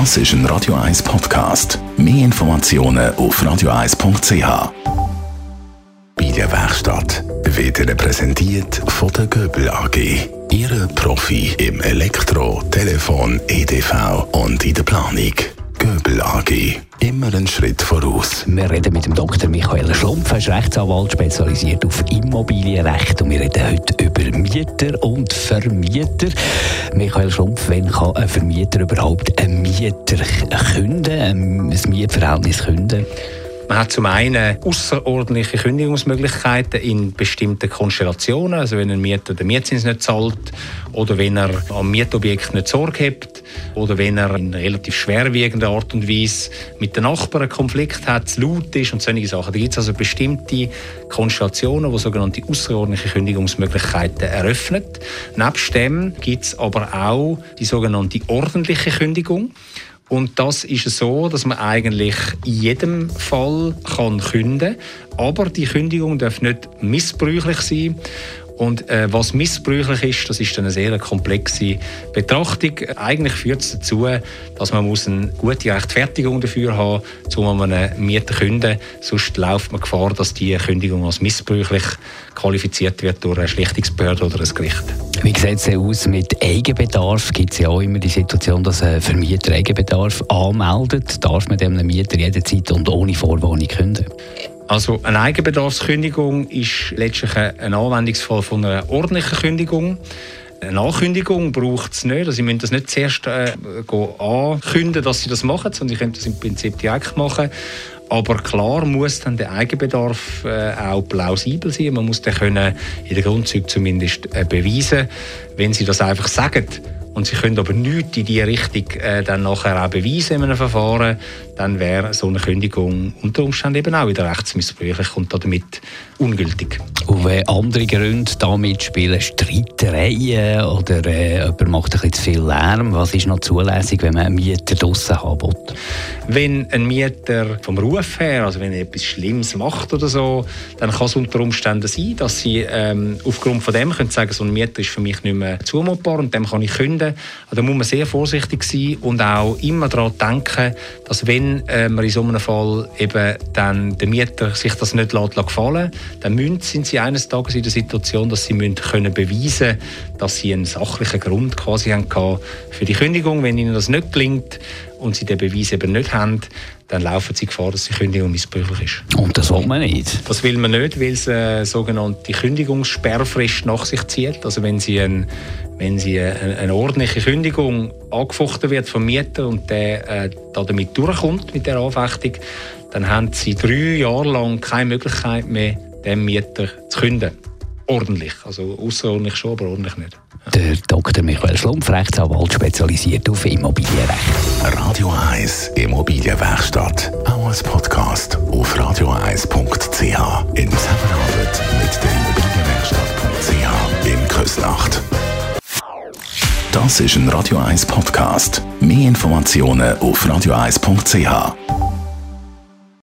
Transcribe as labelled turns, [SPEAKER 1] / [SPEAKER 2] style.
[SPEAKER 1] Das ist ein Radio 1 Podcast. Mehr Informationen auf radio1.ch. Bei der Werkstatt wird Ihnen präsentiert von der Göbel AG. Ihre Profi im Elektro-, Telefon-, EDV und in der Planung. Göbel AG. Immer einen Schritt voraus.
[SPEAKER 2] Wir reden mit dem Dr. Michael Schlumpf, er ist Rechtsanwalt, spezialisiert auf Immobilienrecht. Und wir reden heute über Mieter und Vermieter. Michael Schlumpf, wann kann ein Vermieter überhaupt einen Mieter künden, ein Mietverhältnis künden?
[SPEAKER 3] Man hat zum einen außerordentliche Kündigungsmöglichkeiten in bestimmten Konstellationen, also wenn ein Mieter den Mietzins nicht zahlt oder wenn er am Mietobjekt nicht Sorge hat oder wenn er in relativ schwerwiegender Art und Weise mit den Nachbarn einen Konflikt hat, zu laut ist und solche Sachen. Da gibt es also bestimmte Konstellationen, wo sogenannte außerordentliche Kündigungsmöglichkeiten eröffnet. Nebst dem gibt es aber auch die sogenannte ordentliche Kündigung. Und das ist so, dass man eigentlich in jedem Fall kann künden kann. Aber die Kündigung darf nicht missbräuchlich sein. Und äh, was missbräuchlich ist, das ist eine sehr komplexe Betrachtung. Eigentlich führt es dazu, dass man muss eine gute Rechtfertigung dafür haben muss, um einen Mieter künden. Sonst läuft man Gefahr, dass die Kündigung als missbräuchlich qualifiziert wird durch eine Schlichtungsbehörde oder ein Gericht.
[SPEAKER 2] Wie sieht es aus mit Eigenbedarf? Gibt es ja auch immer die Situation, dass ein Vermieter Eigenbedarf anmeldet. Darf man dem Mieter jederzeit und ohne Vorwarnung künden?
[SPEAKER 3] Also eine Eigenbedarfskündigung ist letztlich ein Anwendungsfall von einer ordentlichen Kündigung. Eine Ankündigung braucht es nicht. Also Sie müssen das nicht zuerst äh, ankündigen, dass Sie das machen, sondern Sie können das im Prinzip direkt machen. Aber klar muss dann der Eigenbedarf äh, auch plausibel sein. Man muss den können in den Grundzügen zumindest äh, beweisen. Wenn Sie das einfach sagen, und sie können aber nichts in diese Richtung äh, dann nachher auch beweisen in einem Verfahren, dann wäre so eine Kündigung unter Umständen eben auch wieder rechtsmissbräuchlich und damit ungültig.
[SPEAKER 2] Und wenn andere Gründe damit spielen, Streitereien oder äh, jemand macht ein bisschen zu viel Lärm, was ist noch zulässig, wenn man einen Mieter draussen haben will?
[SPEAKER 3] Wenn ein Mieter vom Ruf her, also wenn er etwas Schlimmes macht oder so, dann kann es unter Umständen sein, dass sie ähm, aufgrund von dem können sagen, so ein Mieter ist für mich nicht mehr zumutbar und dem kann ich künden finden. Da muss man sehr vorsichtig sein und auch immer daran denken, dass wenn äh, man in so einem Fall eben dann der Mieter sich das nicht gefallen lässt, dann müssen, sie eines Tages in der Situation, dass sie müssen können beweisen dass sie einen sachlichen Grund quasi haben für die Kündigung. Wenn ihnen das nicht gelingt und sie den Beweis eben nicht haben, dann laufen sie Gefahr, dass die Kündigung missbräuchlich ist.
[SPEAKER 2] Und das will man nicht?
[SPEAKER 3] Das will man nicht, weil es eine sogenannte Kündigungssperrfrist nach sich zieht. Also wenn sie, ein, wenn sie eine, eine ordentliche Kündigung angefochten wird vom Mieter und der äh, damit durchkommt mit der Anfechtung, dann haben sie drei Jahre lang keine Möglichkeit mehr, dem Mieter zu kündigen ordentlich. Also außerordentlich schon, aber ordentlich nicht.
[SPEAKER 2] Ja. Der Dr. Michael Schlumpf, Rechtsanwalt, spezialisiert auf Immobilienrecht.
[SPEAKER 1] Radio 1 Immobilienwerkstatt. Auch als Podcast auf radio1.ch. In Zusammenarbeit mit der Immobilienwerkstatt.ch in Küsnacht. Das ist ein Radio 1 Podcast. Mehr Informationen auf radio1.ch.